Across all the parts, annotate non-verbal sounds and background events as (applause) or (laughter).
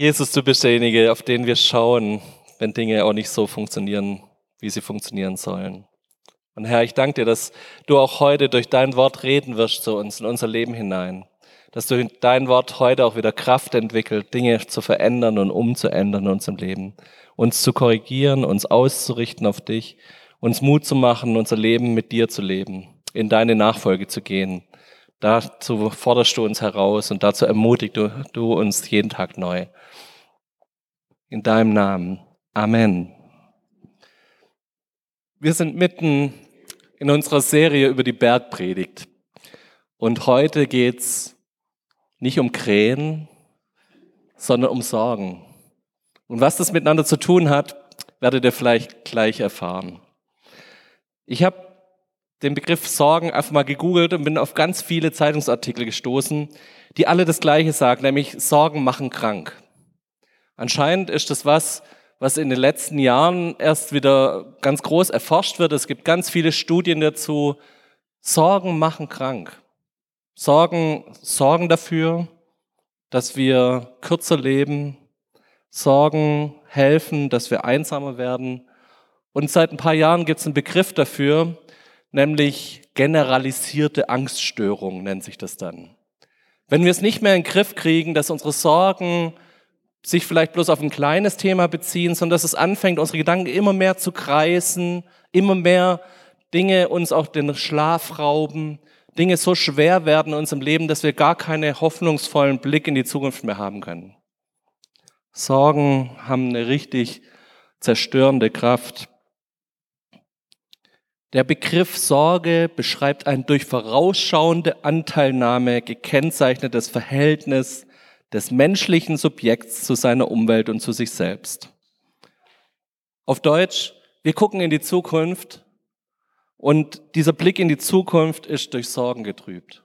Jesus, du bist derjenige, auf den wir schauen, wenn Dinge auch nicht so funktionieren, wie sie funktionieren sollen. Und Herr, ich danke dir, dass du auch heute durch dein Wort reden wirst zu uns in unser Leben hinein. Dass du dein Wort heute auch wieder Kraft entwickelt, Dinge zu verändern und umzuändern in unserem Leben. Uns zu korrigieren, uns auszurichten auf dich, uns Mut zu machen, unser Leben mit dir zu leben, in deine Nachfolge zu gehen. Dazu forderst du uns heraus und dazu ermutigst du, du uns jeden Tag neu. In deinem Namen. Amen. Wir sind mitten in unserer Serie über die Bergpredigt. Und heute geht's nicht um Krähen, sondern um Sorgen. Und was das miteinander zu tun hat, werdet ihr vielleicht gleich erfahren. Ich habe den Begriff Sorgen einfach mal gegoogelt und bin auf ganz viele Zeitungsartikel gestoßen, die alle das Gleiche sagen, nämlich Sorgen machen krank. Anscheinend ist das was, was in den letzten Jahren erst wieder ganz groß erforscht wird. Es gibt ganz viele Studien dazu. Sorgen machen krank. Sorgen sorgen dafür, dass wir kürzer leben. Sorgen helfen, dass wir einsamer werden. Und seit ein paar Jahren gibt es einen Begriff dafür, nämlich generalisierte Angststörung nennt sich das dann. Wenn wir es nicht mehr in den Griff kriegen, dass unsere Sorgen sich vielleicht bloß auf ein kleines Thema beziehen, sondern dass es anfängt, unsere Gedanken immer mehr zu kreisen, immer mehr Dinge uns auch den Schlaf rauben, Dinge so schwer werden in unserem Leben, dass wir gar keinen hoffnungsvollen Blick in die Zukunft mehr haben können. Sorgen haben eine richtig zerstörende Kraft. Der Begriff Sorge beschreibt ein durch vorausschauende Anteilnahme gekennzeichnetes Verhältnis des menschlichen Subjekts zu seiner Umwelt und zu sich selbst. Auf Deutsch, wir gucken in die Zukunft und dieser Blick in die Zukunft ist durch Sorgen getrübt.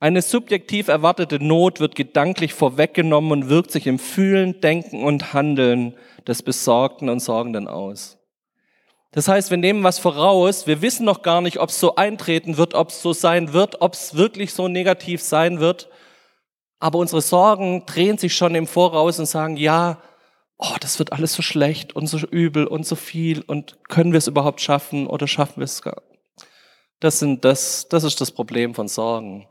Eine subjektiv erwartete Not wird gedanklich vorweggenommen und wirkt sich im Fühlen, Denken und Handeln des Besorgten und Sorgenden aus. Das heißt, wir nehmen was voraus, wir wissen noch gar nicht, ob es so eintreten wird, ob es so sein wird, ob es wirklich so negativ sein wird. Aber unsere Sorgen drehen sich schon im Voraus und sagen, ja, oh, das wird alles so schlecht und so übel und so viel und können wir es überhaupt schaffen oder schaffen wir es gar? Das sind das, das ist das Problem von Sorgen.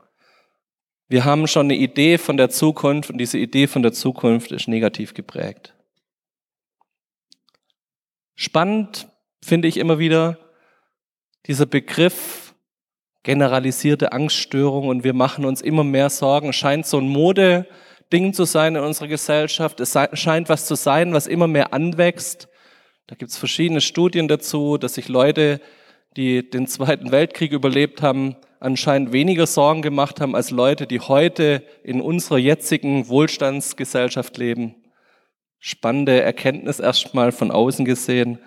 Wir haben schon eine Idee von der Zukunft und diese Idee von der Zukunft ist negativ geprägt. Spannend finde ich immer wieder dieser Begriff generalisierte Angststörung und wir machen uns immer mehr Sorgen. Scheint so ein Modeding zu sein in unserer Gesellschaft. Es scheint was zu sein, was immer mehr anwächst. Da gibt es verschiedene Studien dazu, dass sich Leute, die den Zweiten Weltkrieg überlebt haben, anscheinend weniger Sorgen gemacht haben als Leute, die heute in unserer jetzigen Wohlstandsgesellschaft leben. Spannende Erkenntnis erstmal von außen gesehen.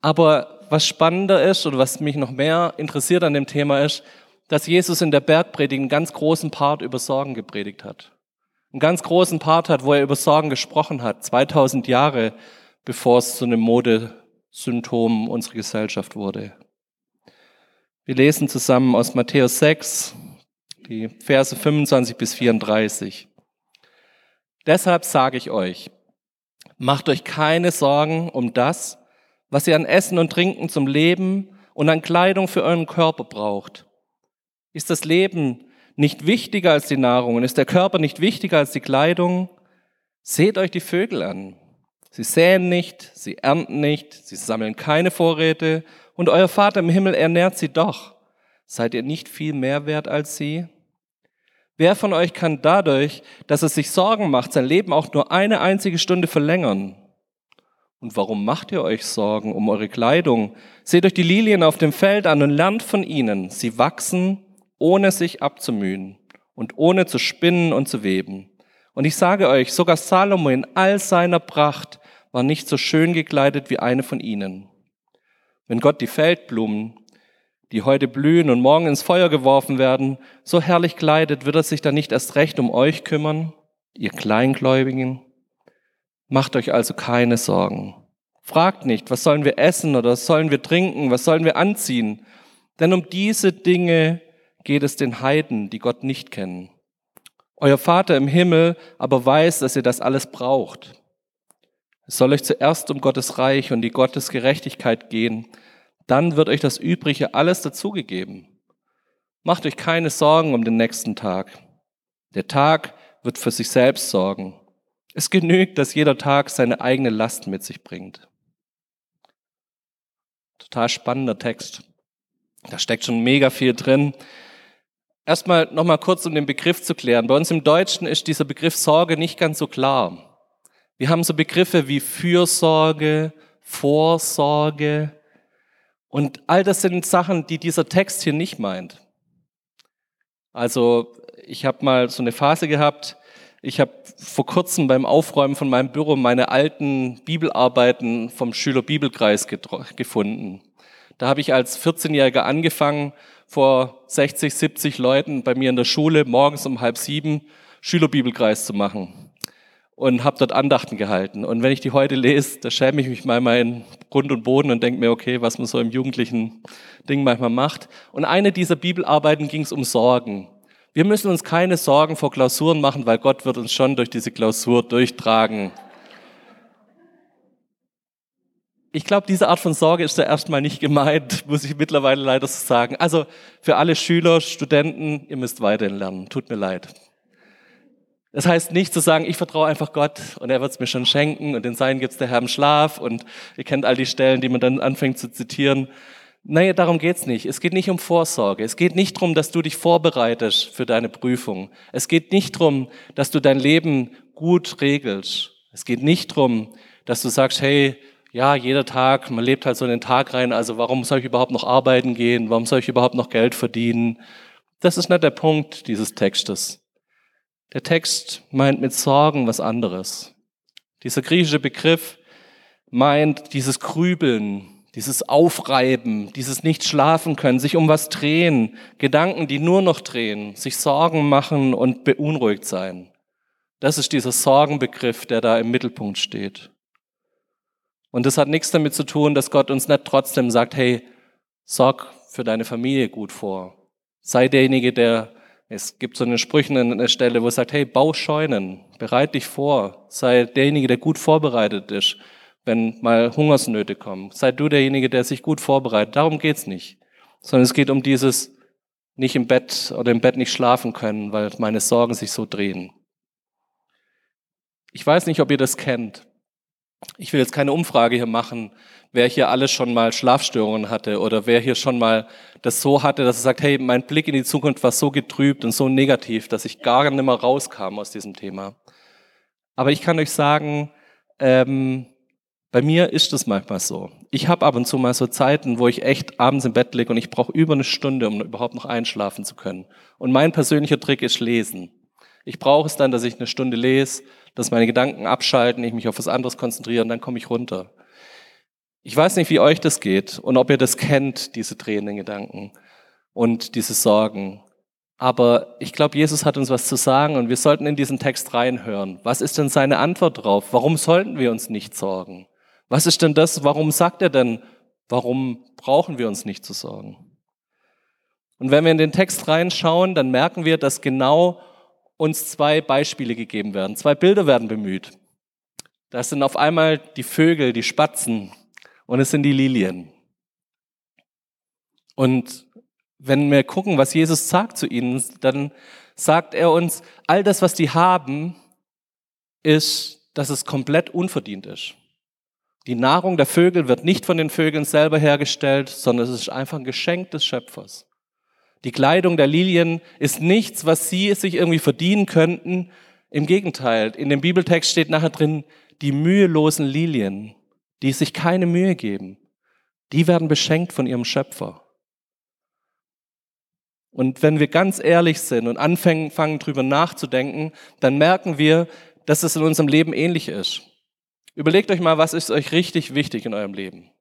Aber was spannender ist oder was mich noch mehr interessiert an dem Thema ist, dass Jesus in der Bergpredigt einen ganz großen Part über Sorgen gepredigt hat. Einen ganz großen Part hat, wo er über Sorgen gesprochen hat, 2000 Jahre bevor es zu einem Modesymptom unserer Gesellschaft wurde. Wir lesen zusammen aus Matthäus 6, die Verse 25 bis 34. Deshalb sage ich euch, macht euch keine Sorgen um das, was ihr an Essen und Trinken zum Leben und an Kleidung für euren Körper braucht. Ist das Leben nicht wichtiger als die Nahrung und ist der Körper nicht wichtiger als die Kleidung? Seht euch die Vögel an. Sie säen nicht, sie ernten nicht, sie sammeln keine Vorräte und euer Vater im Himmel ernährt sie doch. Seid ihr nicht viel mehr wert als sie? Wer von euch kann dadurch, dass er sich Sorgen macht, sein Leben auch nur eine einzige Stunde verlängern? Und warum macht ihr euch Sorgen um eure Kleidung? Seht euch die Lilien auf dem Feld an und lernt von ihnen. Sie wachsen, ohne sich abzumühen und ohne zu spinnen und zu weben. Und ich sage euch, sogar Salomo in all seiner Pracht war nicht so schön gekleidet wie eine von ihnen. Wenn Gott die Feldblumen, die heute blühen und morgen ins Feuer geworfen werden, so herrlich kleidet, wird er sich dann nicht erst recht um euch kümmern, ihr Kleingläubigen? Macht euch also keine Sorgen. Fragt nicht, was sollen wir essen oder was sollen wir trinken, was sollen wir anziehen. Denn um diese Dinge geht es den Heiden, die Gott nicht kennen. Euer Vater im Himmel aber weiß, dass ihr das alles braucht. Es soll euch zuerst um Gottes Reich und die Gottes Gerechtigkeit gehen, dann wird euch das Übrige alles dazugegeben. Macht euch keine Sorgen um den nächsten Tag. Der Tag wird für sich selbst sorgen. Es genügt, dass jeder Tag seine eigene Last mit sich bringt. Total spannender Text. Da steckt schon mega viel drin. Erstmal nochmal kurz, um den Begriff zu klären. Bei uns im Deutschen ist dieser Begriff Sorge nicht ganz so klar. Wir haben so Begriffe wie Fürsorge, Vorsorge und all das sind Sachen, die dieser Text hier nicht meint. Also ich habe mal so eine Phase gehabt, ich habe vor kurzem beim Aufräumen von meinem Büro meine alten Bibelarbeiten vom Schülerbibelkreis gefunden. Da habe ich als 14-Jähriger angefangen, vor 60, 70 Leuten bei mir in der Schule morgens um halb sieben Schülerbibelkreis zu machen und habe dort Andachten gehalten. Und wenn ich die heute lese, da schäme ich mich manchmal in Grund und Boden und denke mir, okay, was man so im jugendlichen Ding manchmal macht. Und eine dieser Bibelarbeiten ging es um Sorgen. Wir müssen uns keine Sorgen vor Klausuren machen, weil Gott wird uns schon durch diese Klausur durchtragen. Ich glaube, diese Art von Sorge ist da erstmal nicht gemeint, (laughs) muss ich mittlerweile leider so sagen. Also für alle Schüler, Studenten, ihr müsst weiterhin lernen. Tut mir leid. Das heißt nicht zu sagen, ich vertraue einfach Gott und er wird es mir schon schenken und den Sein gibt's der Herr im Schlaf und ihr kennt all die Stellen, die man dann anfängt zu zitieren. Naja, darum geht's nicht. Es geht nicht um Vorsorge. Es geht nicht darum, dass du dich vorbereitest für deine Prüfung. Es geht nicht darum, dass du dein Leben gut regelst. Es geht nicht darum, dass du sagst, hey, ja, jeder Tag, man lebt halt so in den Tag rein, also warum soll ich überhaupt noch arbeiten gehen? Warum soll ich überhaupt noch Geld verdienen? Das ist nicht der Punkt dieses Textes. Der Text meint mit Sorgen was anderes. Dieser griechische Begriff meint dieses Grübeln, dieses Aufreiben, dieses nicht schlafen können, sich um was drehen, Gedanken, die nur noch drehen, sich Sorgen machen und beunruhigt sein. Das ist dieser Sorgenbegriff, der da im Mittelpunkt steht. Und das hat nichts damit zu tun, dass Gott uns nicht trotzdem sagt, hey, sorg für deine Familie gut vor. Sei derjenige, der, es gibt so eine Sprüche an der Stelle, wo es sagt, hey, bau Scheunen, bereit dich vor, sei derjenige, der gut vorbereitet ist wenn mal Hungersnöte kommen. Sei du derjenige, der sich gut vorbereitet. Darum geht's nicht. Sondern es geht um dieses nicht im Bett oder im Bett nicht schlafen können, weil meine Sorgen sich so drehen. Ich weiß nicht, ob ihr das kennt. Ich will jetzt keine Umfrage hier machen, wer hier alles schon mal Schlafstörungen hatte oder wer hier schon mal das so hatte, dass er sagt, hey, mein Blick in die Zukunft war so getrübt und so negativ, dass ich gar nicht mehr rauskam aus diesem Thema. Aber ich kann euch sagen, ähm, bei mir ist es manchmal so. Ich habe ab und zu mal so Zeiten, wo ich echt abends im Bett liege und ich brauche über eine Stunde, um überhaupt noch einschlafen zu können. Und mein persönlicher Trick ist Lesen. Ich brauche es dann, dass ich eine Stunde lese, dass meine Gedanken abschalten, ich mich auf was anderes konzentriere und dann komme ich runter. Ich weiß nicht, wie euch das geht und ob ihr das kennt, diese drehenden Gedanken und diese Sorgen. Aber ich glaube, Jesus hat uns was zu sagen und wir sollten in diesen Text reinhören. Was ist denn seine Antwort drauf? Warum sollten wir uns nicht sorgen? Was ist denn das? Warum sagt er denn, warum brauchen wir uns nicht zu sorgen? Und wenn wir in den Text reinschauen, dann merken wir, dass genau uns zwei Beispiele gegeben werden. Zwei Bilder werden bemüht. Das sind auf einmal die Vögel, die Spatzen und es sind die Lilien. Und wenn wir gucken, was Jesus sagt zu ihnen, dann sagt er uns, all das, was die haben, ist, dass es komplett unverdient ist. Die Nahrung der Vögel wird nicht von den Vögeln selber hergestellt, sondern es ist einfach ein Geschenk des Schöpfers. Die Kleidung der Lilien ist nichts, was sie sich irgendwie verdienen könnten. Im Gegenteil, in dem Bibeltext steht nachher drin, die mühelosen Lilien, die sich keine Mühe geben, die werden beschenkt von ihrem Schöpfer. Und wenn wir ganz ehrlich sind und anfangen, drüber nachzudenken, dann merken wir, dass es in unserem Leben ähnlich ist. Überlegt euch mal, was ist euch richtig wichtig in eurem Leben?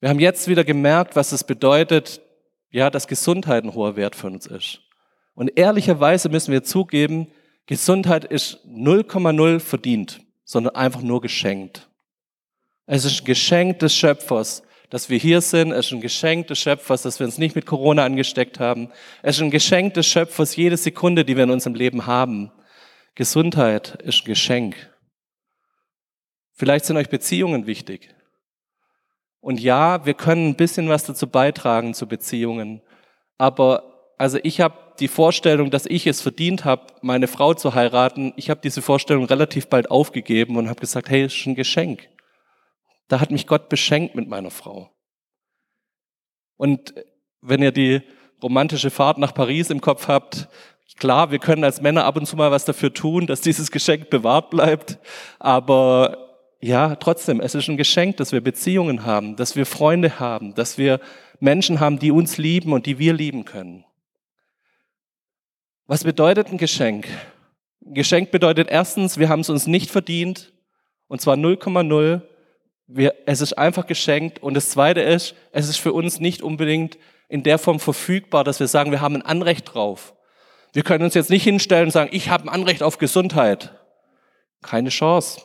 Wir haben jetzt wieder gemerkt, was es bedeutet, ja, dass Gesundheit ein hoher Wert für uns ist. Und ehrlicherweise müssen wir zugeben, Gesundheit ist 0,0 verdient, sondern einfach nur geschenkt. Es ist ein Geschenk des Schöpfers, dass wir hier sind. Es ist ein Geschenk des Schöpfers, dass wir uns nicht mit Corona angesteckt haben. Es ist ein Geschenk des Schöpfers, jede Sekunde, die wir in unserem Leben haben. Gesundheit ist ein Geschenk. Vielleicht sind euch Beziehungen wichtig. Und ja, wir können ein bisschen was dazu beitragen zu Beziehungen. Aber also ich habe die Vorstellung, dass ich es verdient habe, meine Frau zu heiraten, ich habe diese Vorstellung relativ bald aufgegeben und habe gesagt, hey, ist ein Geschenk. Da hat mich Gott beschenkt mit meiner Frau. Und wenn ihr die romantische Fahrt nach Paris im Kopf habt, klar, wir können als Männer ab und zu mal was dafür tun, dass dieses Geschenk bewahrt bleibt. Aber ja, trotzdem, es ist ein Geschenk, dass wir Beziehungen haben, dass wir Freunde haben, dass wir Menschen haben, die uns lieben und die wir lieben können. Was bedeutet ein Geschenk? Ein Geschenk bedeutet erstens, wir haben es uns nicht verdient, und zwar 0,0. es ist einfach geschenkt. Und das Zweite ist, es ist für uns nicht unbedingt in der Form verfügbar, dass wir sagen, wir haben ein Anrecht drauf. Wir können uns jetzt nicht hinstellen und sagen, ich habe ein Anrecht auf Gesundheit. Keine Chance.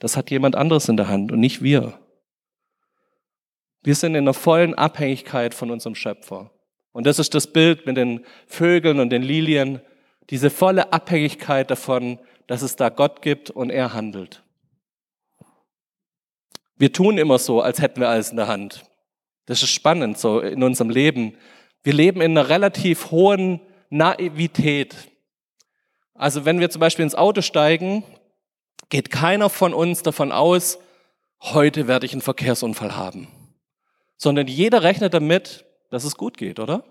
Das hat jemand anderes in der Hand und nicht wir. Wir sind in einer vollen Abhängigkeit von unserem Schöpfer. Und das ist das Bild mit den Vögeln und den Lilien, diese volle Abhängigkeit davon, dass es da Gott gibt und er handelt. Wir tun immer so, als hätten wir alles in der Hand. Das ist spannend so in unserem Leben. Wir leben in einer relativ hohen Naivität. Also wenn wir zum Beispiel ins Auto steigen, geht keiner von uns davon aus, heute werde ich einen Verkehrsunfall haben. Sondern jeder rechnet damit, dass es gut geht, oder?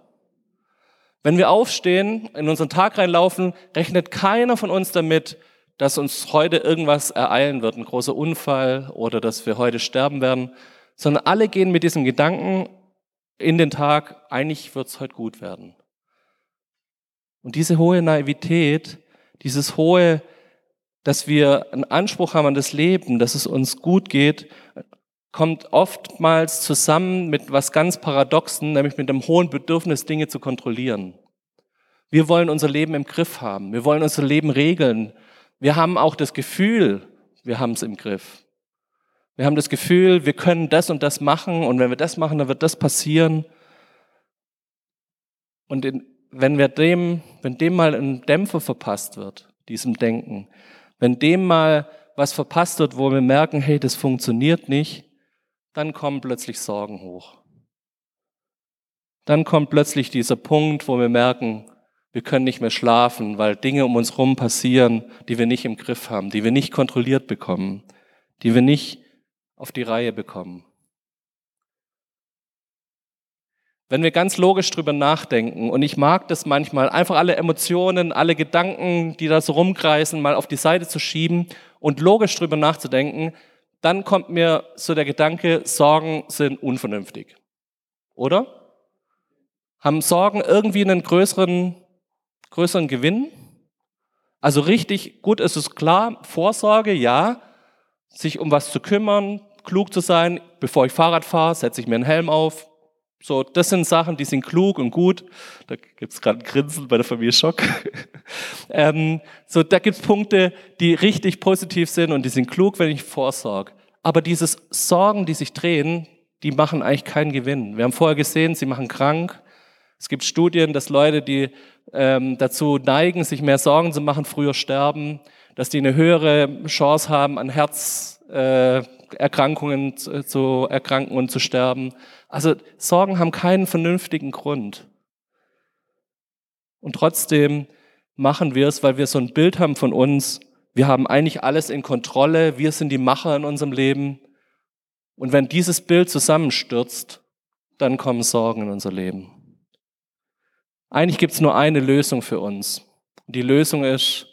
Wenn wir aufstehen, in unseren Tag reinlaufen, rechnet keiner von uns damit, dass uns heute irgendwas ereilen wird, ein großer Unfall oder dass wir heute sterben werden, sondern alle gehen mit diesem Gedanken in den Tag, eigentlich wird es heute gut werden. Und diese hohe Naivität, dieses hohe, dass wir einen Anspruch haben an das Leben, dass es uns gut geht, kommt oftmals zusammen mit was ganz Paradoxen, nämlich mit dem hohen Bedürfnis, Dinge zu kontrollieren. Wir wollen unser Leben im Griff haben. Wir wollen unser Leben regeln. Wir haben auch das Gefühl, wir haben es im Griff. Wir haben das Gefühl, wir können das und das machen und wenn wir das machen, dann wird das passieren. Und in, wenn wir dem, wenn dem mal ein Dämpfer verpasst wird, diesem Denken, wenn dem mal was verpasst wird, wo wir merken, hey, das funktioniert nicht, dann kommen plötzlich Sorgen hoch. Dann kommt plötzlich dieser Punkt, wo wir merken, wir können nicht mehr schlafen, weil Dinge um uns herum passieren, die wir nicht im Griff haben, die wir nicht kontrolliert bekommen, die wir nicht auf die Reihe bekommen. Wenn wir ganz logisch drüber nachdenken, und ich mag das manchmal, einfach alle Emotionen, alle Gedanken, die da so rumkreisen, mal auf die Seite zu schieben und logisch drüber nachzudenken, dann kommt mir so der Gedanke, Sorgen sind unvernünftig. Oder? Haben Sorgen irgendwie einen größeren, größeren Gewinn? Also richtig gut ist es klar, Vorsorge, ja, sich um was zu kümmern, klug zu sein. Bevor ich Fahrrad fahre, setze ich mir einen Helm auf. So, das sind Sachen, die sind klug und gut. Da gibt's gerade ein Grinsen bei der Familie Schock. (laughs) ähm, so, da gibt's Punkte, die richtig positiv sind und die sind klug, wenn ich vorsorge. Aber dieses Sorgen, die sich drehen, die machen eigentlich keinen Gewinn. Wir haben vorher gesehen, sie machen krank. Es gibt Studien, dass Leute, die ähm, dazu neigen, sich mehr Sorgen zu machen, früher sterben, dass die eine höhere Chance haben, an Herzerkrankungen äh, zu erkranken und zu sterben. Also Sorgen haben keinen vernünftigen Grund. Und trotzdem machen wir es, weil wir so ein Bild haben von uns, wir haben eigentlich alles in Kontrolle, wir sind die Macher in unserem Leben. Und wenn dieses Bild zusammenstürzt, dann kommen Sorgen in unser Leben. Eigentlich gibt es nur eine Lösung für uns. Die Lösung ist,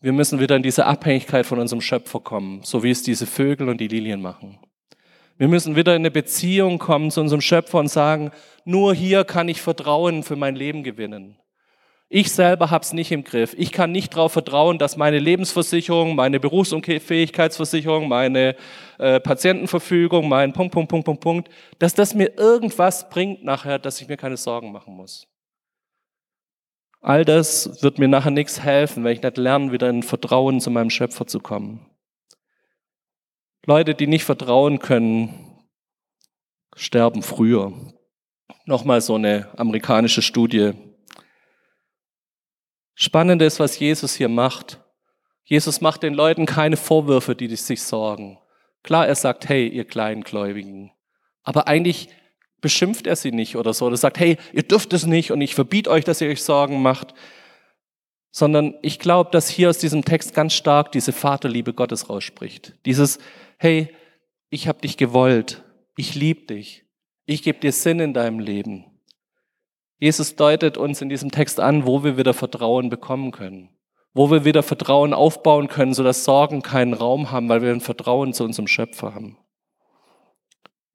wir müssen wieder in diese Abhängigkeit von unserem Schöpfer kommen, so wie es diese Vögel und die Lilien machen. Wir müssen wieder in eine Beziehung kommen zu unserem Schöpfer und sagen, nur hier kann ich Vertrauen für mein Leben gewinnen. Ich selber habe es nicht im Griff. Ich kann nicht darauf vertrauen, dass meine Lebensversicherung, meine Berufsunfähigkeitsversicherung, meine äh, Patientenverfügung, mein Punkt, Punkt, Punkt, Punkt, Punkt, dass das mir irgendwas bringt nachher, dass ich mir keine Sorgen machen muss. All das wird mir nachher nichts helfen, wenn ich nicht lerne, wieder in Vertrauen zu meinem Schöpfer zu kommen. Leute, die nicht vertrauen können, sterben früher. Nochmal so eine amerikanische Studie. Spannend ist, was Jesus hier macht. Jesus macht den Leuten keine Vorwürfe, die sich sorgen. Klar, er sagt, hey, ihr Kleingläubigen. Aber eigentlich beschimpft er sie nicht oder so. Oder sagt, hey, ihr dürft es nicht und ich verbiete euch, dass ihr euch Sorgen macht. Sondern ich glaube, dass hier aus diesem Text ganz stark diese Vaterliebe Gottes rausspricht. Dieses, hey, ich habe dich gewollt, ich liebe dich, ich gebe dir Sinn in deinem Leben. Jesus deutet uns in diesem Text an, wo wir wieder Vertrauen bekommen können, wo wir wieder Vertrauen aufbauen können, sodass Sorgen keinen Raum haben, weil wir ein Vertrauen zu unserem Schöpfer haben.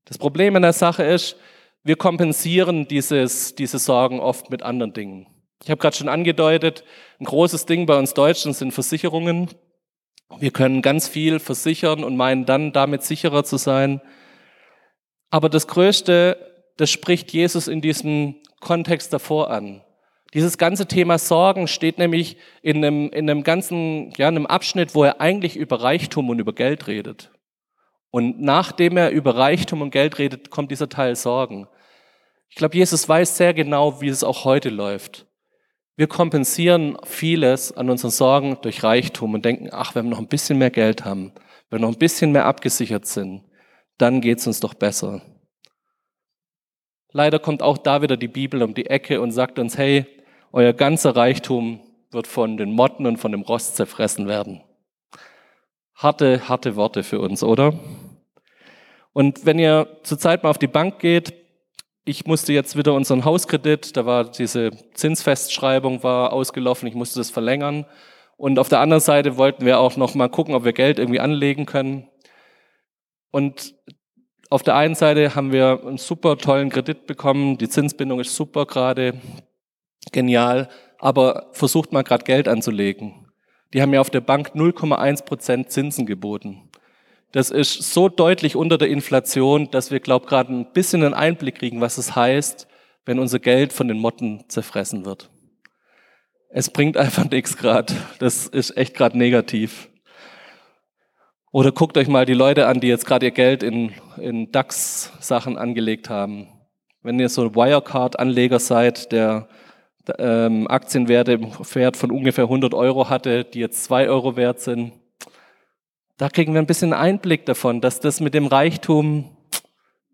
Das Problem in der Sache ist, wir kompensieren dieses, diese Sorgen oft mit anderen Dingen. Ich habe gerade schon angedeutet, ein großes Ding bei uns Deutschen sind Versicherungen. Wir können ganz viel versichern und meinen dann damit sicherer zu sein. Aber das Größte, das spricht Jesus in diesem Kontext davor an. Dieses ganze Thema Sorgen steht nämlich in einem, in einem ganzen, ja, einem Abschnitt, wo er eigentlich über Reichtum und über Geld redet. Und nachdem er über Reichtum und Geld redet, kommt dieser Teil Sorgen. Ich glaube, Jesus weiß sehr genau, wie es auch heute läuft. Wir kompensieren vieles an unseren Sorgen durch Reichtum und denken, ach, wenn wir noch ein bisschen mehr Geld haben, wenn wir noch ein bisschen mehr abgesichert sind, dann geht's uns doch besser. Leider kommt auch da wieder die Bibel um die Ecke und sagt uns, hey, euer ganzer Reichtum wird von den Motten und von dem Rost zerfressen werden. Harte, harte Worte für uns, oder? Und wenn ihr zurzeit mal auf die Bank geht, ich musste jetzt wieder unseren Hauskredit, da war diese Zinsfestschreibung war ausgelaufen, ich musste das verlängern. Und auf der anderen Seite wollten wir auch noch mal gucken, ob wir Geld irgendwie anlegen können. Und auf der einen Seite haben wir einen super tollen Kredit bekommen, die Zinsbindung ist super gerade, genial, aber versucht mal gerade Geld anzulegen. Die haben mir auf der Bank 0,1 Prozent Zinsen geboten. Das ist so deutlich unter der Inflation, dass wir, glaube gerade ein bisschen einen Einblick kriegen, was es heißt, wenn unser Geld von den Motten zerfressen wird. Es bringt einfach nichts gerade. Das ist echt gerade negativ. Oder guckt euch mal die Leute an, die jetzt gerade ihr Geld in, in DAX-Sachen angelegt haben. Wenn ihr so ein Wirecard-Anleger seid, der ähm, Aktienwerte im Wert von ungefähr 100 Euro hatte, die jetzt 2 Euro wert sind, da kriegen wir ein bisschen Einblick davon, dass das mit dem Reichtum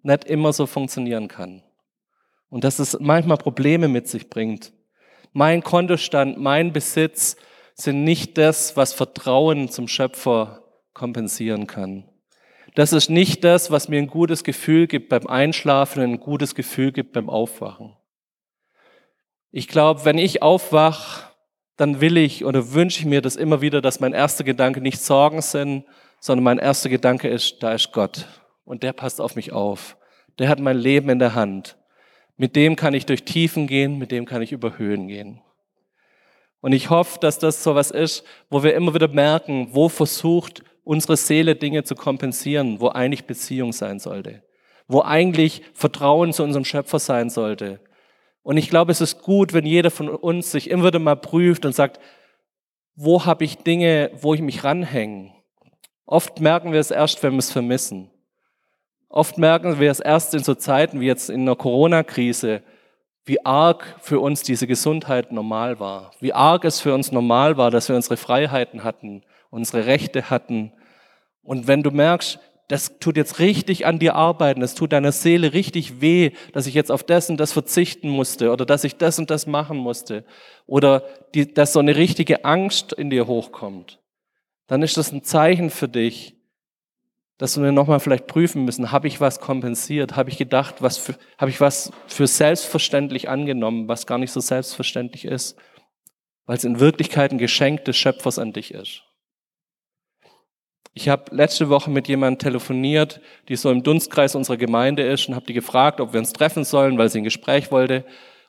nicht immer so funktionieren kann. Und dass es manchmal Probleme mit sich bringt. Mein Kontostand, mein Besitz sind nicht das, was Vertrauen zum Schöpfer kompensieren kann. Das ist nicht das, was mir ein gutes Gefühl gibt beim Einschlafen und ein gutes Gefühl gibt beim Aufwachen. Ich glaube, wenn ich aufwach, dann will ich oder wünsche ich mir das immer wieder, dass mein erster Gedanke nicht Sorgen sind, sondern mein erster Gedanke ist, da ist Gott und der passt auf mich auf. Der hat mein Leben in der Hand. Mit dem kann ich durch Tiefen gehen, mit dem kann ich über Höhen gehen. Und ich hoffe, dass das so was ist, wo wir immer wieder merken, wo versucht unsere Seele Dinge zu kompensieren, wo eigentlich Beziehung sein sollte, wo eigentlich Vertrauen zu unserem Schöpfer sein sollte, und ich glaube, es ist gut, wenn jeder von uns sich immer wieder mal prüft und sagt, wo habe ich Dinge, wo ich mich ranhänge? Oft merken wir es erst, wenn wir es vermissen. Oft merken wir es erst in so Zeiten wie jetzt in der Corona-Krise, wie arg für uns diese Gesundheit normal war. Wie arg es für uns normal war, dass wir unsere Freiheiten hatten, unsere Rechte hatten. Und wenn du merkst, das tut jetzt richtig an dir arbeiten, das tut deiner Seele richtig weh, dass ich jetzt auf das und das verzichten musste oder dass ich das und das machen musste. Oder die, dass so eine richtige Angst in dir hochkommt, dann ist das ein Zeichen für dich, dass wir nochmal vielleicht prüfen müssen, habe ich was kompensiert, habe ich gedacht, was habe ich was für selbstverständlich angenommen, was gar nicht so selbstverständlich ist, weil es in Wirklichkeit ein Geschenk des Schöpfers an dich ist. Ich habe letzte Woche mit jemandem telefoniert, die so im Dunstkreis unserer Gemeinde ist und habe die gefragt, ob wir uns treffen sollen, weil sie ein Gespräch wollte.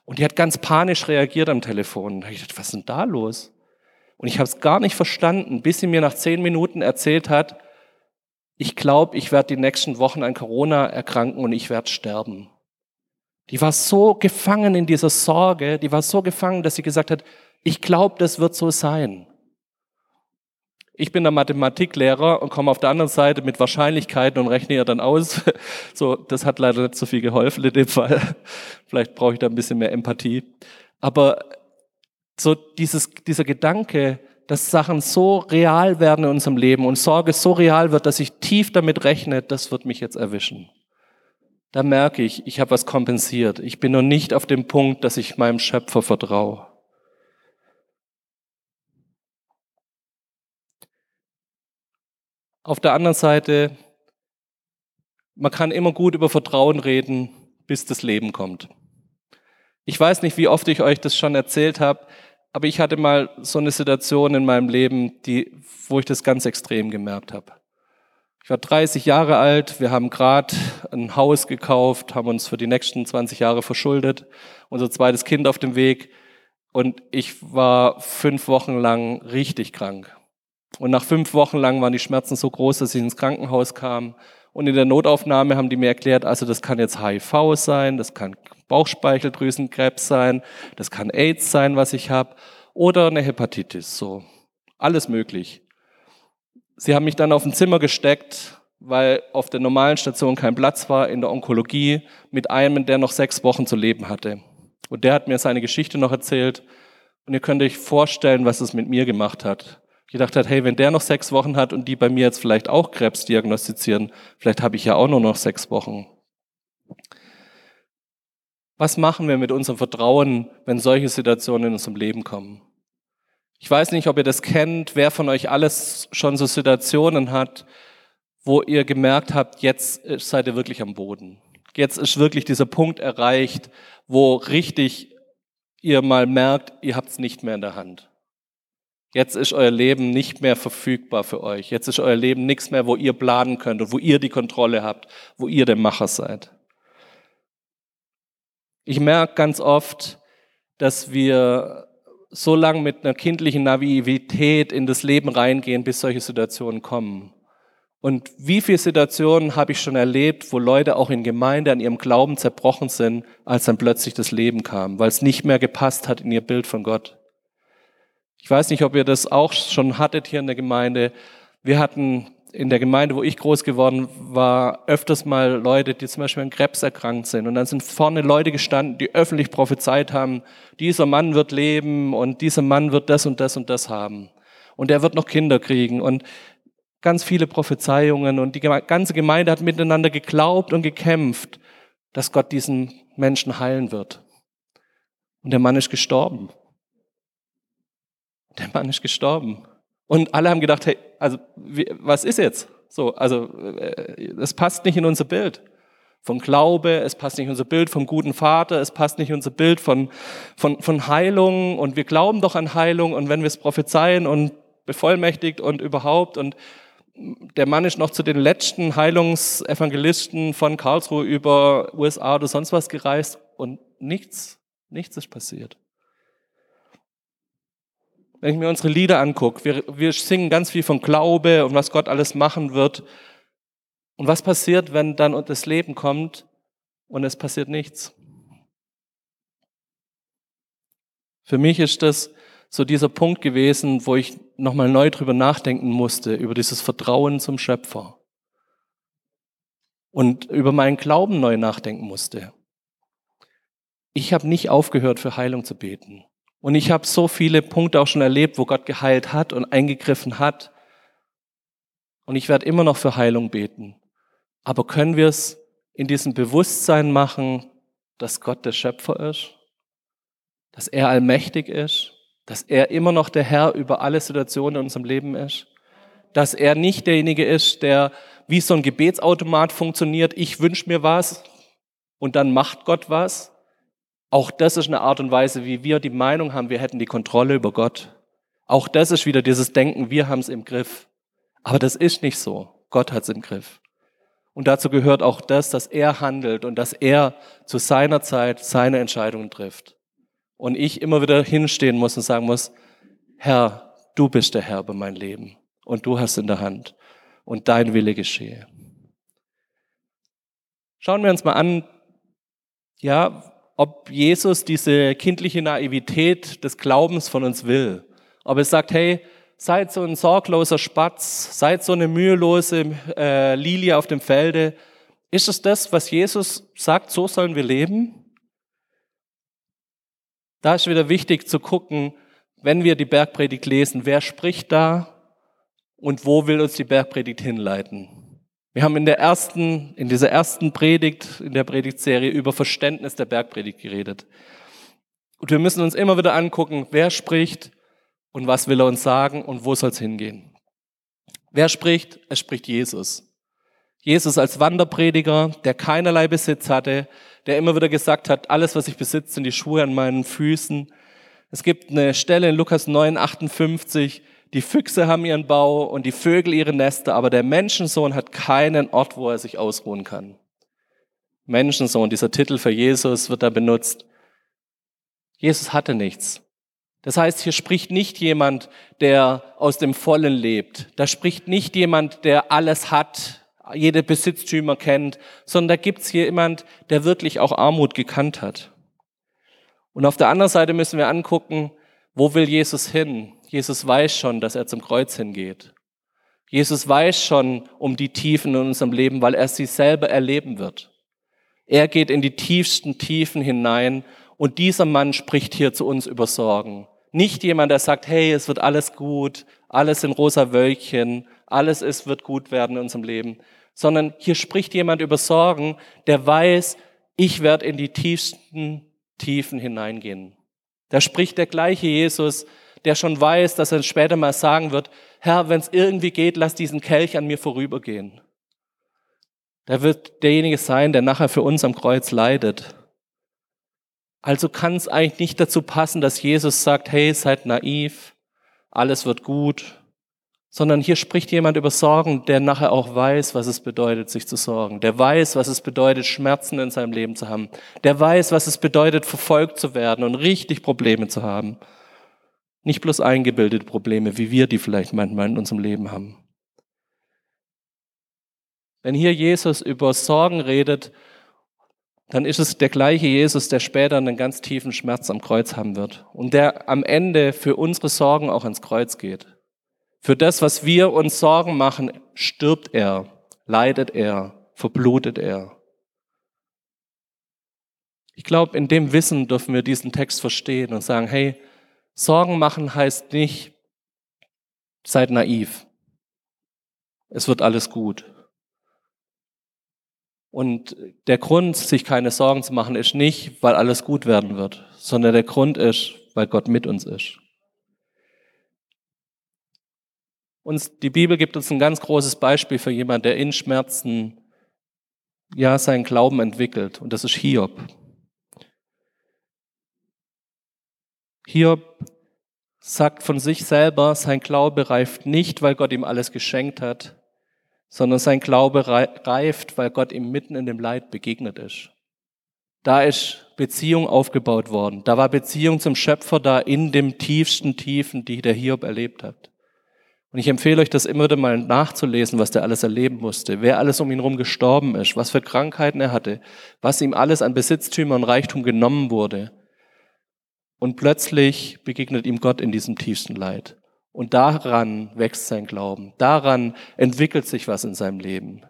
Und die hat ganz panisch reagiert am Telefon. Da habe ich gedacht, was ist denn da los? Und ich habe es gar nicht verstanden, bis sie mir nach zehn Minuten erzählt hat, ich glaube, ich werde die nächsten Wochen an Corona erkranken und ich werde sterben. Die war so gefangen in dieser Sorge, die war so gefangen, dass sie gesagt hat, ich glaube, das wird so sein. Ich bin der Mathematiklehrer und komme auf der anderen Seite mit Wahrscheinlichkeiten und rechne ihr dann aus. (laughs) So, das hat leider nicht so viel geholfen in dem Fall. (laughs) Vielleicht brauche ich da ein bisschen mehr Empathie. Aber so dieses, dieser Gedanke, dass Sachen so real werden in unserem Leben und Sorge so real wird, dass ich tief damit rechne, das wird mich jetzt erwischen. Da merke ich, ich habe was kompensiert. Ich bin noch nicht auf dem Punkt, dass ich meinem Schöpfer vertraue. Auf der anderen Seite, man kann immer gut über Vertrauen reden, bis das Leben kommt. Ich weiß nicht, wie oft ich euch das schon erzählt habe, aber ich hatte mal so eine Situation in meinem Leben, die, wo ich das ganz extrem gemerkt habe. Ich war 30 Jahre alt, wir haben gerade ein Haus gekauft, haben uns für die nächsten 20 Jahre verschuldet, unser zweites Kind auf dem Weg und ich war fünf Wochen lang richtig krank. Und nach fünf Wochen lang waren die Schmerzen so groß, dass ich ins Krankenhaus kam. Und in der Notaufnahme haben die mir erklärt, also das kann jetzt HIV sein, das kann Bauchspeicheldrüsenkrebs sein, das kann AIDS sein, was ich habe, oder eine Hepatitis, so. Alles möglich. Sie haben mich dann auf ein Zimmer gesteckt, weil auf der normalen Station kein Platz war, in der Onkologie, mit einem, der noch sechs Wochen zu leben hatte. Und der hat mir seine Geschichte noch erzählt. Und ihr könnt euch vorstellen, was es mit mir gemacht hat gedacht hat, hey, wenn der noch sechs Wochen hat und die bei mir jetzt vielleicht auch Krebs diagnostizieren, vielleicht habe ich ja auch nur noch sechs Wochen. Was machen wir mit unserem Vertrauen, wenn solche Situationen in unserem Leben kommen? Ich weiß nicht, ob ihr das kennt, wer von euch alles schon so Situationen hat, wo ihr gemerkt habt, jetzt seid ihr wirklich am Boden. Jetzt ist wirklich dieser Punkt erreicht, wo richtig ihr mal merkt, ihr habt es nicht mehr in der Hand. Jetzt ist euer Leben nicht mehr verfügbar für euch. Jetzt ist euer Leben nichts mehr, wo ihr planen könnt und wo ihr die Kontrolle habt, wo ihr der Macher seid. Ich merke ganz oft, dass wir so lange mit einer kindlichen Naivität in das Leben reingehen, bis solche Situationen kommen. Und wie viele Situationen habe ich schon erlebt, wo Leute auch in Gemeinde an ihrem Glauben zerbrochen sind, als dann plötzlich das Leben kam, weil es nicht mehr gepasst hat in ihr Bild von Gott. Ich weiß nicht, ob ihr das auch schon hattet hier in der Gemeinde. Wir hatten in der Gemeinde, wo ich groß geworden war, öfters mal Leute, die zum Beispiel an Krebs erkrankt sind. Und dann sind vorne Leute gestanden, die öffentlich prophezeit haben, dieser Mann wird leben und dieser Mann wird das und das und das haben. Und er wird noch Kinder kriegen. Und ganz viele Prophezeiungen. Und die ganze Gemeinde hat miteinander geglaubt und gekämpft, dass Gott diesen Menschen heilen wird. Und der Mann ist gestorben. Der Mann ist gestorben. Und alle haben gedacht, hey, also wie, was ist jetzt? So, also äh, es passt nicht in unser Bild vom Glaube, es passt nicht in unser Bild vom guten Vater, es passt nicht in unser Bild von, von, von Heilung und wir glauben doch an Heilung und wenn wir es prophezeien und bevollmächtigt und überhaupt und der Mann ist noch zu den letzten Heilungsevangelisten von Karlsruhe über USA oder sonst was gereist und nichts, nichts ist passiert. Wenn ich mir unsere Lieder angucke, wir, wir singen ganz viel von Glaube und was Gott alles machen wird. Und was passiert, wenn dann das Leben kommt und es passiert nichts? Für mich ist das so dieser Punkt gewesen, wo ich nochmal neu drüber nachdenken musste, über dieses Vertrauen zum Schöpfer. Und über meinen Glauben neu nachdenken musste. Ich habe nicht aufgehört, für Heilung zu beten. Und ich habe so viele Punkte auch schon erlebt, wo Gott geheilt hat und eingegriffen hat. Und ich werde immer noch für Heilung beten. Aber können wir es in diesem Bewusstsein machen, dass Gott der Schöpfer ist? Dass er allmächtig ist? Dass er immer noch der Herr über alle Situationen in unserem Leben ist? Dass er nicht derjenige ist, der wie so ein Gebetsautomat funktioniert, ich wünsche mir was und dann macht Gott was, auch das ist eine Art und Weise, wie wir die Meinung haben, wir hätten die Kontrolle über Gott. Auch das ist wieder dieses Denken, wir haben es im Griff. Aber das ist nicht so. Gott hat es im Griff. Und dazu gehört auch das, dass er handelt und dass er zu seiner Zeit seine Entscheidungen trifft. Und ich immer wieder hinstehen muss und sagen muss, Herr, du bist der Herr über mein Leben und du hast in der Hand und dein Wille geschehe. Schauen wir uns mal an, ja, ob Jesus diese kindliche Naivität des Glaubens von uns will. Ob er sagt, hey, seid so ein sorgloser Spatz, seid so eine mühelose äh, Lilie auf dem Felde. Ist es das, was Jesus sagt, so sollen wir leben? Da ist wieder wichtig zu gucken, wenn wir die Bergpredigt lesen, wer spricht da und wo will uns die Bergpredigt hinleiten? Wir haben in der ersten, in dieser ersten Predigt, in der Predigtserie über Verständnis der Bergpredigt geredet. Und wir müssen uns immer wieder angucken, wer spricht und was will er uns sagen und wo soll es hingehen. Wer spricht? Es spricht Jesus. Jesus als Wanderprediger, der keinerlei Besitz hatte, der immer wieder gesagt hat, alles, was ich besitze, sind die Schuhe an meinen Füßen. Es gibt eine Stelle in Lukas 9, 58, die Füchse haben ihren Bau und die Vögel ihre Nester, aber der Menschensohn hat keinen Ort, wo er sich ausruhen kann. Menschensohn, dieser Titel für Jesus wird da benutzt. Jesus hatte nichts. Das heißt, hier spricht nicht jemand, der aus dem Vollen lebt. Da spricht nicht jemand, der alles hat, jede Besitztümer kennt, sondern da gibt's hier jemand, der wirklich auch Armut gekannt hat. Und auf der anderen Seite müssen wir angucken, wo will Jesus hin? Jesus weiß schon, dass er zum Kreuz hingeht. Jesus weiß schon um die Tiefen in unserem Leben, weil er sie selber erleben wird. Er geht in die tiefsten Tiefen hinein und dieser Mann spricht hier zu uns über Sorgen. Nicht jemand, der sagt, hey, es wird alles gut, alles in rosa Wölkchen, alles ist, wird gut werden in unserem Leben, sondern hier spricht jemand über Sorgen, der weiß, ich werde in die tiefsten Tiefen hineingehen. Da spricht der gleiche Jesus, der schon weiß, dass er später mal sagen wird, Herr, wenn es irgendwie geht, lass diesen Kelch an mir vorübergehen. Der wird derjenige sein, der nachher für uns am Kreuz leidet. Also kann es eigentlich nicht dazu passen, dass Jesus sagt, hey, seid naiv, alles wird gut, sondern hier spricht jemand über Sorgen, der nachher auch weiß, was es bedeutet, sich zu sorgen. Der weiß, was es bedeutet, Schmerzen in seinem Leben zu haben. Der weiß, was es bedeutet, verfolgt zu werden und richtig Probleme zu haben. Nicht bloß eingebildete Probleme, wie wir die vielleicht manchmal in unserem Leben haben. Wenn hier Jesus über Sorgen redet, dann ist es der gleiche Jesus, der später einen ganz tiefen Schmerz am Kreuz haben wird und der am Ende für unsere Sorgen auch ans Kreuz geht. Für das, was wir uns Sorgen machen, stirbt er, leidet er, verblutet er. Ich glaube, in dem Wissen dürfen wir diesen Text verstehen und sagen, hey, Sorgen machen heißt nicht, seid naiv. Es wird alles gut. Und der Grund, sich keine Sorgen zu machen, ist nicht, weil alles gut werden wird, sondern der Grund ist, weil Gott mit uns ist. Und die Bibel gibt uns ein ganz großes Beispiel für jemanden, der in Schmerzen ja seinen Glauben entwickelt. Und das ist Hiob. Hiob sagt von sich selber, sein Glaube reift nicht, weil Gott ihm alles geschenkt hat, sondern sein Glaube reift, weil Gott ihm mitten in dem Leid begegnet ist. Da ist Beziehung aufgebaut worden. Da war Beziehung zum Schöpfer da in dem tiefsten Tiefen, die der Hiob erlebt hat. Und ich empfehle euch, das immer wieder mal nachzulesen, was der alles erleben musste, wer alles um ihn herum gestorben ist, was für Krankheiten er hatte, was ihm alles an Besitztümern und Reichtum genommen wurde. Und plötzlich begegnet ihm Gott in diesem tiefsten Leid. Und daran wächst sein Glauben. Daran entwickelt sich was in seinem Leben.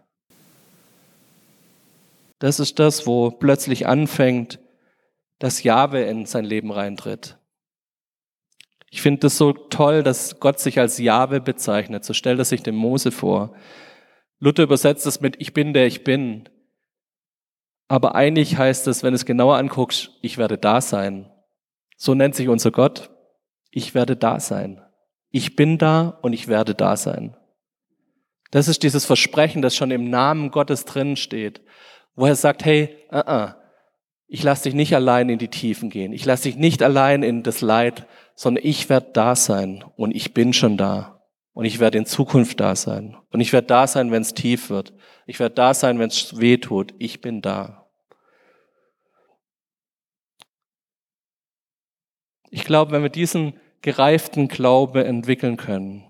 Das ist das, wo plötzlich anfängt, dass Jahwe in sein Leben reintritt. Ich finde das so toll, dass Gott sich als Jahwe bezeichnet. So stellt er sich dem Mose vor. Luther übersetzt es mit Ich bin der ich bin. Aber eigentlich heißt es, wenn du es genauer anguckst, ich werde da sein. So nennt sich unser Gott. Ich werde da sein. Ich bin da und ich werde da sein. Das ist dieses Versprechen, das schon im Namen Gottes drin steht, wo er sagt, hey, uh -uh, ich lasse dich nicht allein in die Tiefen gehen. Ich lasse dich nicht allein in das Leid, sondern ich werde da sein und ich bin schon da. Und ich werde in Zukunft da sein. Und ich werde da sein, wenn es tief wird. Ich werde da sein, wenn es weh tut. Ich bin da. Ich glaube, wenn wir diesen gereiften Glaube entwickeln können,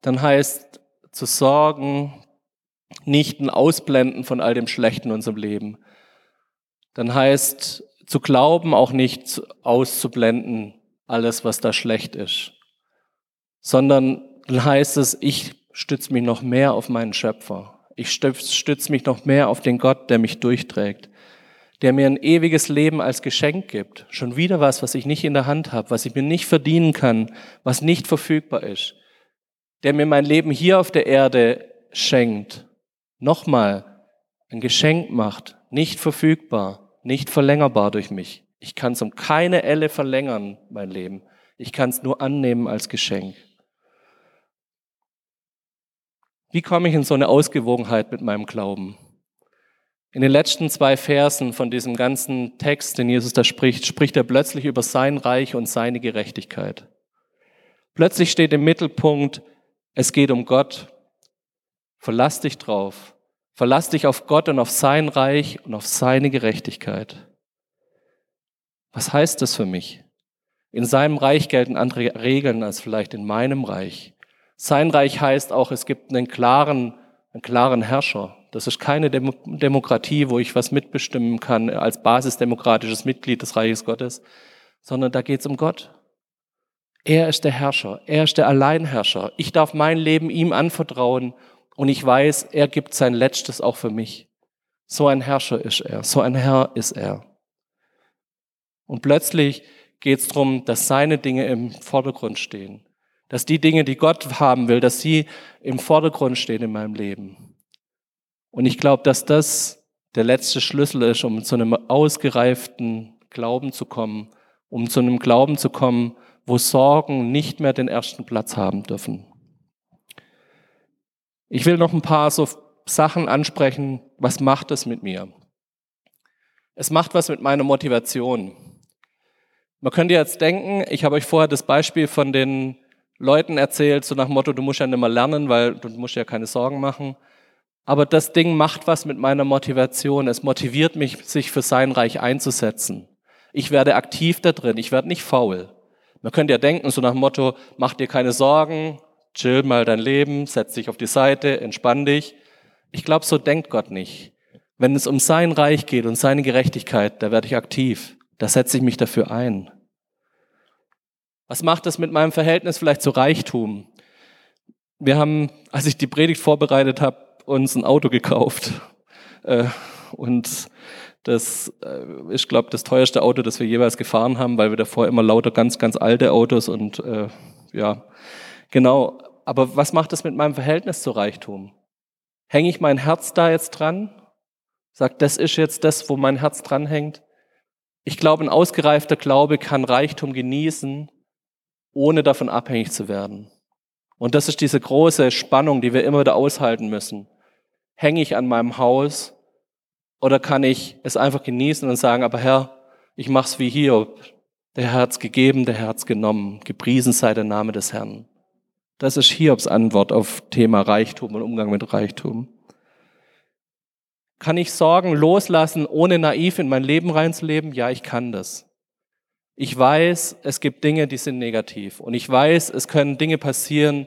dann heißt zu sorgen nicht ein Ausblenden von all dem Schlechten in unserem Leben. Dann heißt zu glauben auch nicht auszublenden alles, was da schlecht ist. sondern dann heißt es, ich stütze mich noch mehr auf meinen Schöpfer. Ich stütze mich noch mehr auf den Gott, der mich durchträgt, der mir ein ewiges Leben als Geschenk gibt. Schon wieder was, was ich nicht in der Hand habe, was ich mir nicht verdienen kann, was nicht verfügbar ist. Der mir mein Leben hier auf der Erde schenkt. Nochmal ein Geschenk macht, nicht verfügbar, nicht verlängerbar durch mich. Ich kann es um keine Elle verlängern, mein Leben. Ich kann es nur annehmen als Geschenk. Wie komme ich in so eine Ausgewogenheit mit meinem Glauben? In den letzten zwei Versen von diesem ganzen Text, den Jesus da spricht, spricht er plötzlich über sein Reich und seine Gerechtigkeit. Plötzlich steht im Mittelpunkt, es geht um Gott. Verlass dich drauf. Verlass dich auf Gott und auf sein Reich und auf seine Gerechtigkeit. Was heißt das für mich? In seinem Reich gelten andere Regeln als vielleicht in meinem Reich. Sein Reich heißt auch, es gibt einen klaren, einen klaren Herrscher. Das ist keine Demo Demokratie, wo ich was mitbestimmen kann als basisdemokratisches Mitglied des Reiches Gottes, sondern da geht es um Gott. Er ist der Herrscher, er ist der Alleinherrscher. Ich darf mein Leben ihm anvertrauen und ich weiß, er gibt sein Letztes auch für mich. So ein Herrscher ist er, so ein Herr ist er. Und plötzlich geht es darum, dass seine Dinge im Vordergrund stehen. Dass die Dinge, die Gott haben will, dass sie im Vordergrund stehen in meinem Leben. Und ich glaube, dass das der letzte Schlüssel ist, um zu einem ausgereiften Glauben zu kommen, um zu einem Glauben zu kommen, wo Sorgen nicht mehr den ersten Platz haben dürfen. Ich will noch ein paar so Sachen ansprechen. Was macht es mit mir? Es macht was mit meiner Motivation. Man könnte jetzt denken, ich habe euch vorher das Beispiel von den Leuten erzählt, so nach dem Motto, du musst ja nicht mehr lernen, weil du musst ja keine Sorgen machen. Aber das Ding macht was mit meiner Motivation. Es motiviert mich, sich für sein Reich einzusetzen. Ich werde aktiv da drin, ich werde nicht faul. Man könnte ja denken, so nach dem Motto, mach dir keine Sorgen, chill mal dein Leben, setz dich auf die Seite, entspann dich. Ich glaube, so denkt Gott nicht. Wenn es um sein Reich geht und seine Gerechtigkeit, da werde ich aktiv. Da setze ich mich dafür ein. Was macht das mit meinem Verhältnis vielleicht zu Reichtum? Wir haben, als ich die Predigt vorbereitet habe, uns ein Auto gekauft. Äh, und das äh, ist, glaube ich, das teuerste Auto, das wir jeweils gefahren haben, weil wir davor immer lauter ganz, ganz alte Autos und äh, ja, genau. Aber was macht das mit meinem Verhältnis zu Reichtum? Hänge ich mein Herz da jetzt dran? Sagt, das ist jetzt das, wo mein Herz dran hängt? Ich glaube, ein ausgereifter Glaube kann Reichtum genießen, ohne davon abhängig zu werden. Und das ist diese große Spannung, die wir immer wieder aushalten müssen. Hänge ich an meinem Haus oder kann ich es einfach genießen und sagen, aber Herr, ich mach's wie hier. Der hat's gegeben, der hat's genommen. Gepriesen sei der Name des Herrn. Das ist Hiobs Antwort auf Thema Reichtum und Umgang mit Reichtum. Kann ich Sorgen loslassen, ohne naiv in mein Leben reinzuleben? Ja, ich kann das. Ich weiß, es gibt Dinge, die sind negativ. Und ich weiß, es können Dinge passieren.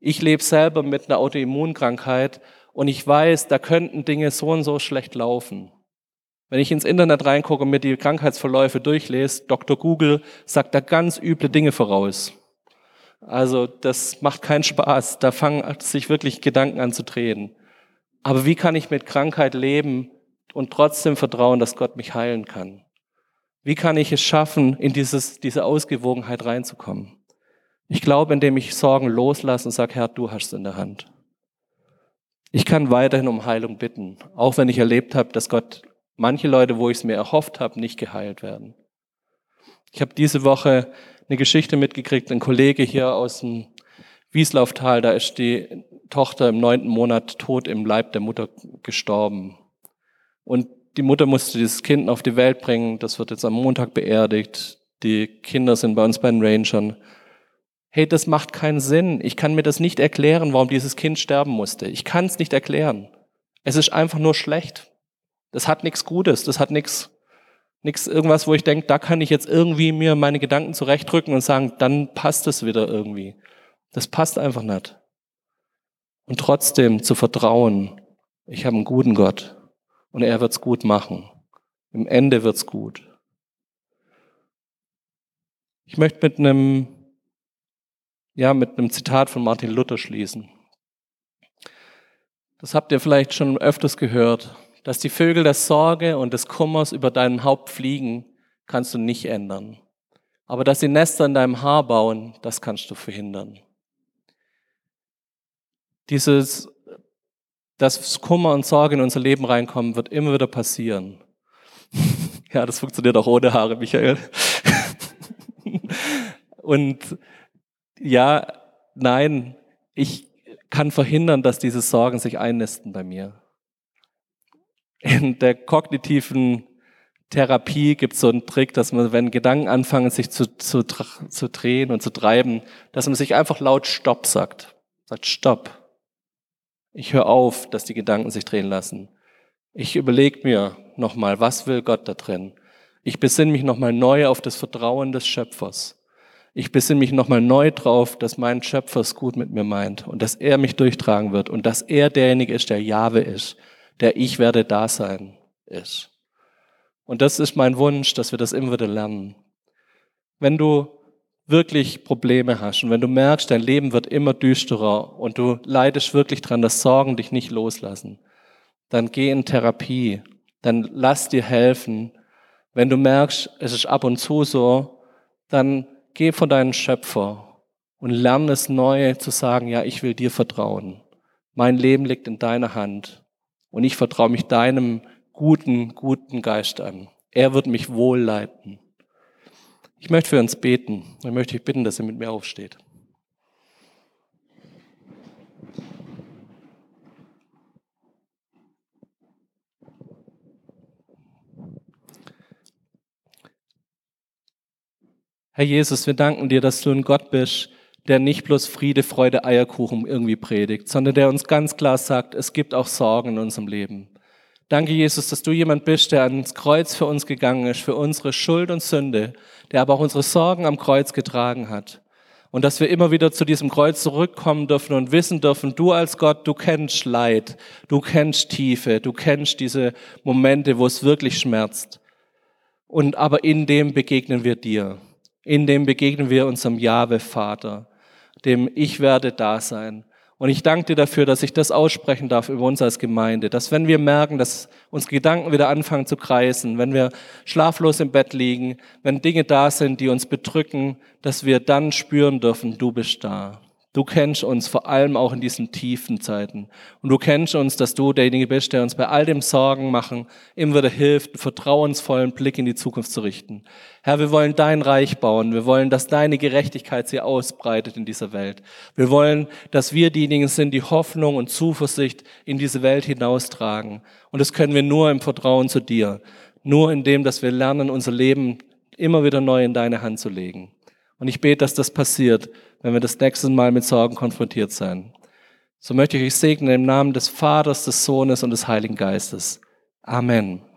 Ich lebe selber mit einer Autoimmunkrankheit und ich weiß, da könnten Dinge so und so schlecht laufen. Wenn ich ins Internet reingucke und mir die Krankheitsverläufe durchlese, Dr. Google sagt da ganz üble Dinge voraus. Also das macht keinen Spaß. Da fangen sich wirklich Gedanken an zu drehen. Aber wie kann ich mit Krankheit leben und trotzdem vertrauen, dass Gott mich heilen kann? Wie kann ich es schaffen, in dieses, diese Ausgewogenheit reinzukommen? Ich glaube, indem ich Sorgen loslasse und sage, Herr, du hast es in der Hand. Ich kann weiterhin um Heilung bitten, auch wenn ich erlebt habe, dass Gott manche Leute, wo ich es mir erhofft habe, nicht geheilt werden. Ich habe diese Woche eine Geschichte mitgekriegt, ein Kollege hier aus dem Wieslauftal, da ist die Tochter im neunten Monat tot im Leib der Mutter gestorben. Und die Mutter musste dieses Kind auf die Welt bringen. Das wird jetzt am Montag beerdigt. Die Kinder sind bei uns bei den Rangern. Hey, das macht keinen Sinn. Ich kann mir das nicht erklären, warum dieses Kind sterben musste. Ich kann es nicht erklären. Es ist einfach nur schlecht. Das hat nichts Gutes. Das hat nichts, nichts irgendwas, wo ich denke, da kann ich jetzt irgendwie mir meine Gedanken zurechtdrücken und sagen, dann passt es wieder irgendwie. Das passt einfach nicht. Und trotzdem zu vertrauen, ich habe einen guten Gott und er wird's gut machen. Im Ende wird's gut. Ich möchte mit einem ja, mit einem Zitat von Martin Luther schließen. Das habt ihr vielleicht schon öfters gehört, dass die Vögel der Sorge und des Kummers über deinen Haupt fliegen, kannst du nicht ändern. Aber dass sie Nester in deinem Haar bauen, das kannst du verhindern. Dieses, dass Kummer und Sorge in unser Leben reinkommen, wird immer wieder passieren. (laughs) ja, das funktioniert auch ohne Haare, Michael. (laughs) und ja, nein, ich kann verhindern, dass diese Sorgen sich einnisten bei mir. In der kognitiven Therapie gibt es so einen Trick, dass man, wenn Gedanken anfangen, sich zu, zu, zu drehen und zu treiben, dass man sich einfach laut Stopp sagt. Sagt Stopp. Ich höre auf, dass die Gedanken sich drehen lassen. Ich überlege mir nochmal, was will Gott da drin? Ich besinne mich nochmal neu auf das Vertrauen des Schöpfers. Ich besinne mich nochmal neu drauf, dass mein Schöpfer es gut mit mir meint und dass er mich durchtragen wird und dass er derjenige ist, der Jahwe ist, der ich werde da sein ist. Und das ist mein Wunsch, dass wir das immer wieder lernen. Wenn du wirklich Probleme hast und wenn du merkst, dein Leben wird immer düsterer und du leidest wirklich dran, dass Sorgen dich nicht loslassen, dann geh in Therapie, dann lass dir helfen. Wenn du merkst, es ist ab und zu so, dann geh vor deinen Schöpfer und lerne es neu zu sagen, ja, ich will dir vertrauen. Mein Leben liegt in deiner Hand und ich vertraue mich deinem guten, guten Geist an. Er wird mich wohl leiten. Ich möchte für uns beten. Dann möchte ich bitten, dass ihr mit mir aufsteht. Herr Jesus, wir danken dir, dass du ein Gott bist, der nicht bloß Friede, Freude, Eierkuchen irgendwie predigt, sondern der uns ganz klar sagt, es gibt auch Sorgen in unserem Leben. Danke, Jesus, dass du jemand bist, der ans Kreuz für uns gegangen ist, für unsere Schuld und Sünde, der aber auch unsere Sorgen am Kreuz getragen hat. Und dass wir immer wieder zu diesem Kreuz zurückkommen dürfen und wissen dürfen, du als Gott, du kennst Leid, du kennst Tiefe, du kennst diese Momente, wo es wirklich schmerzt. Und aber in dem begegnen wir dir. In dem begegnen wir unserem Jahwe Vater, dem Ich werde da sein. Und ich danke dir dafür, dass ich das aussprechen darf über uns als Gemeinde, dass wenn wir merken, dass uns Gedanken wieder anfangen zu kreisen, wenn wir schlaflos im Bett liegen, wenn Dinge da sind, die uns bedrücken, dass wir dann spüren dürfen, du bist da. Du kennst uns vor allem auch in diesen tiefen Zeiten. Und du kennst uns, dass du derjenige bist, der uns bei all dem Sorgen machen immer wieder hilft, einen vertrauensvollen Blick in die Zukunft zu richten. Herr, wir wollen dein Reich bauen. Wir wollen, dass deine Gerechtigkeit sich ausbreitet in dieser Welt. Wir wollen, dass wir diejenigen sind, die Hoffnung und Zuversicht in diese Welt hinaustragen. Und das können wir nur im Vertrauen zu dir. Nur in dem, dass wir lernen, unser Leben immer wieder neu in deine Hand zu legen. Und ich bete, dass das passiert wenn wir das nächste Mal mit Sorgen konfrontiert sein. So möchte ich euch segnen im Namen des Vaters, des Sohnes und des Heiligen Geistes. Amen.